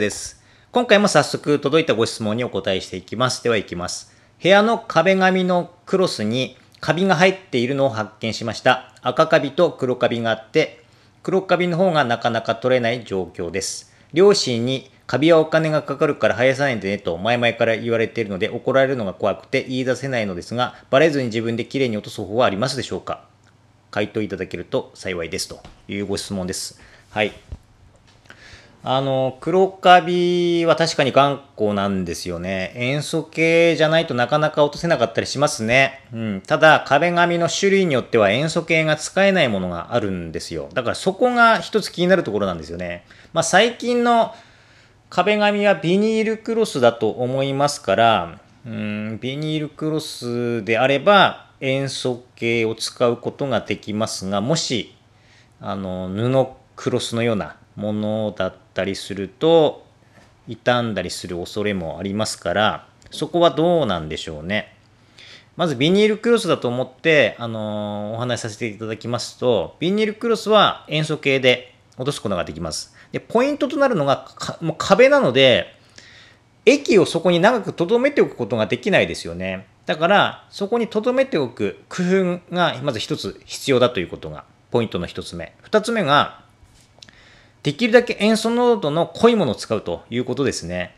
です。今回も早速届いたご質問にお答えしていきます。では行きます。部屋の壁紙のクロスにカビが入っているのを発見しました。赤カビと黒カビがあって、黒カビの方がなかなか取れない状況です。両親にカビはお金がかかるから生やさないでねと前々から言われているので怒られるのが怖くて言い出せないのですが、バレずに自分できれいに落とす方法はありますでしょうか？回答いただけると幸いですというご質問です。はい。あの、黒カビは確かに頑固なんですよね。塩素系じゃないとなかなか落とせなかったりしますね。うん。ただ、壁紙の種類によっては塩素系が使えないものがあるんですよ。だからそこが一つ気になるところなんですよね。まあ最近の壁紙はビニールクロスだと思いますから、うん、ビニールクロスであれば塩素系を使うことができますが、もし、あの、布クロスのようなものだったりすると傷んだりする恐れもありますからそこはどうなんでしょうね。まずビニールクロスだと思って、あのー、お話しさせていただきますとビニールクロスは塩素系で落とすことができます。でポイントとなるのがもう壁なので液をそこに長く留めておくことができないですよね。だからそこに留めておく工夫がまず一つ必要だということがポイントの一つ目。二つ目ができるだけ塩素濃度の濃いものを使うということですね。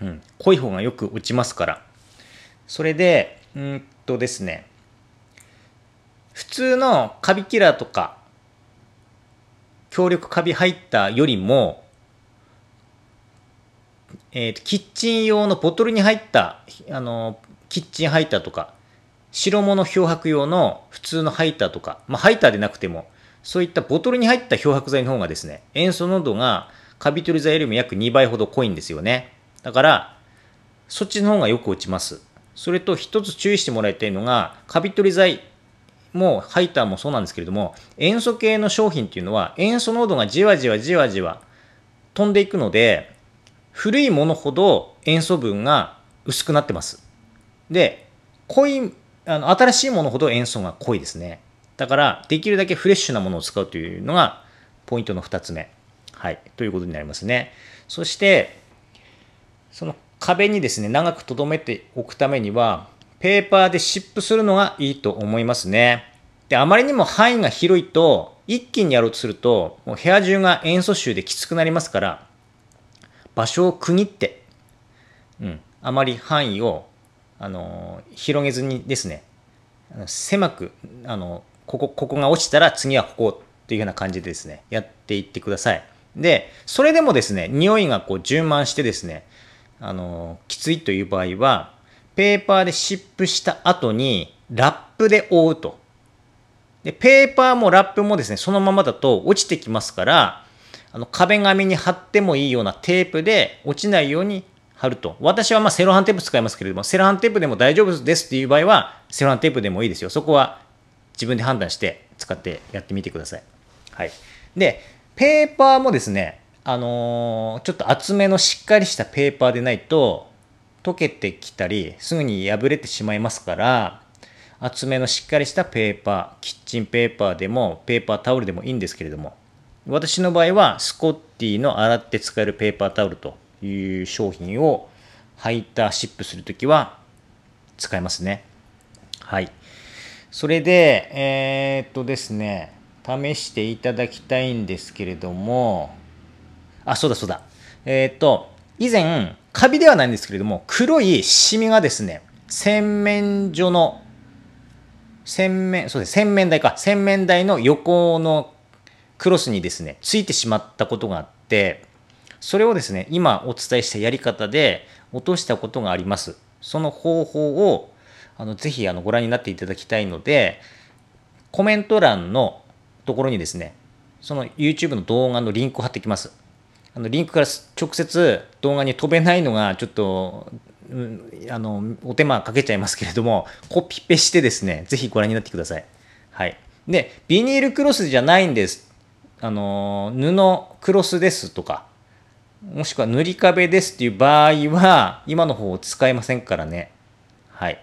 うん、濃い方がよく落ちますから。それで、うんとですね、普通のカビキラーとか、強力カビ入ったよりも、えーと、キッチン用のボトルに入った、あの、キッチンハイターとか、白物漂白用の普通のハイターとか、まあ、ハイターでなくても、そういったボトルに入った漂白剤の方がですね、塩素濃度がカビ取り剤よりも約2倍ほど濃いんですよね。だから、そっちの方がよく落ちます。それと一つ注意してもらいたいのが、カビ取り剤もハイターもそうなんですけれども、塩素系の商品っていうのは塩素濃度がじわじわじわじわ飛んでいくので、古いものほど塩素分が薄くなってます。で、濃い、あの新しいものほど塩素が濃いですね。だから、できるだけフレッシュなものを使うというのが、ポイントの2つ目。はい。ということになりますね。そして、その壁にですね、長く留めておくためには、ペーパーで湿布するのがいいと思いますね。で、あまりにも範囲が広いと、一気にやろうとすると、もう部屋中が塩素臭できつくなりますから、場所を区切って、うん、あまり範囲を、あの広げずにですね、狭く、あのここ、ここが落ちたら次はここっていうような感じでですね、やっていってください。で、それでもですね、匂いがこう充満してですね、あの、きついという場合は、ペーパーで湿布した後にラップで覆うと。で、ペーパーもラップもですね、そのままだと落ちてきますから、あの壁紙に貼ってもいいようなテープで落ちないように貼ると。私はまセロハンテープ使いますけれども、セロハンテープでも大丈夫ですっていう場合は、セロハンテープでもいいですよ。そこは自分で判断して使ってやってみてください。はい。で、ペーパーもですね、あのー、ちょっと厚めのしっかりしたペーパーでないと、溶けてきたり、すぐに破れてしまいますから、厚めのしっかりしたペーパー、キッチンペーパーでも、ペーパータオルでもいいんですけれども、私の場合は、スコッティの洗って使えるペーパータオルという商品を、ハイターシップするときは、使えますね。はい。それで、えー、っとですね、試していただきたいんですけれども、あ、そうだそうだ。えー、っと、以前、カビではないんですけれども、黒いシミがですね、洗面所の、洗面、そうです、洗面台か、洗面台の横のクロスにですね、ついてしまったことがあって、それをですね、今お伝えしたやり方で落としたことがあります。その方法をあのぜひあのご覧になっていただきたいので、コメント欄のところにですね、その YouTube の動画のリンクを貼ってきます。あのリンクから直接動画に飛べないのがちょっと、うん、あのお手間かけちゃいますけれども、コピペしてですね、ぜひご覧になってください。はい。で、ビニールクロスじゃないんです。あの、布クロスですとか、もしくは塗り壁ですっていう場合は、今の方を使えませんからね。はい。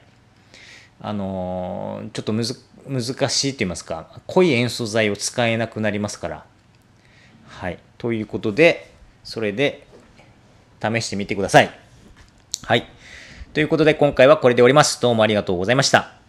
あのちょっとむず難しいと言いますか濃い塩素剤を使えなくなりますからはいということでそれで試してみてください。はい。ということで今回はこれで終わります。どうもありがとうございました。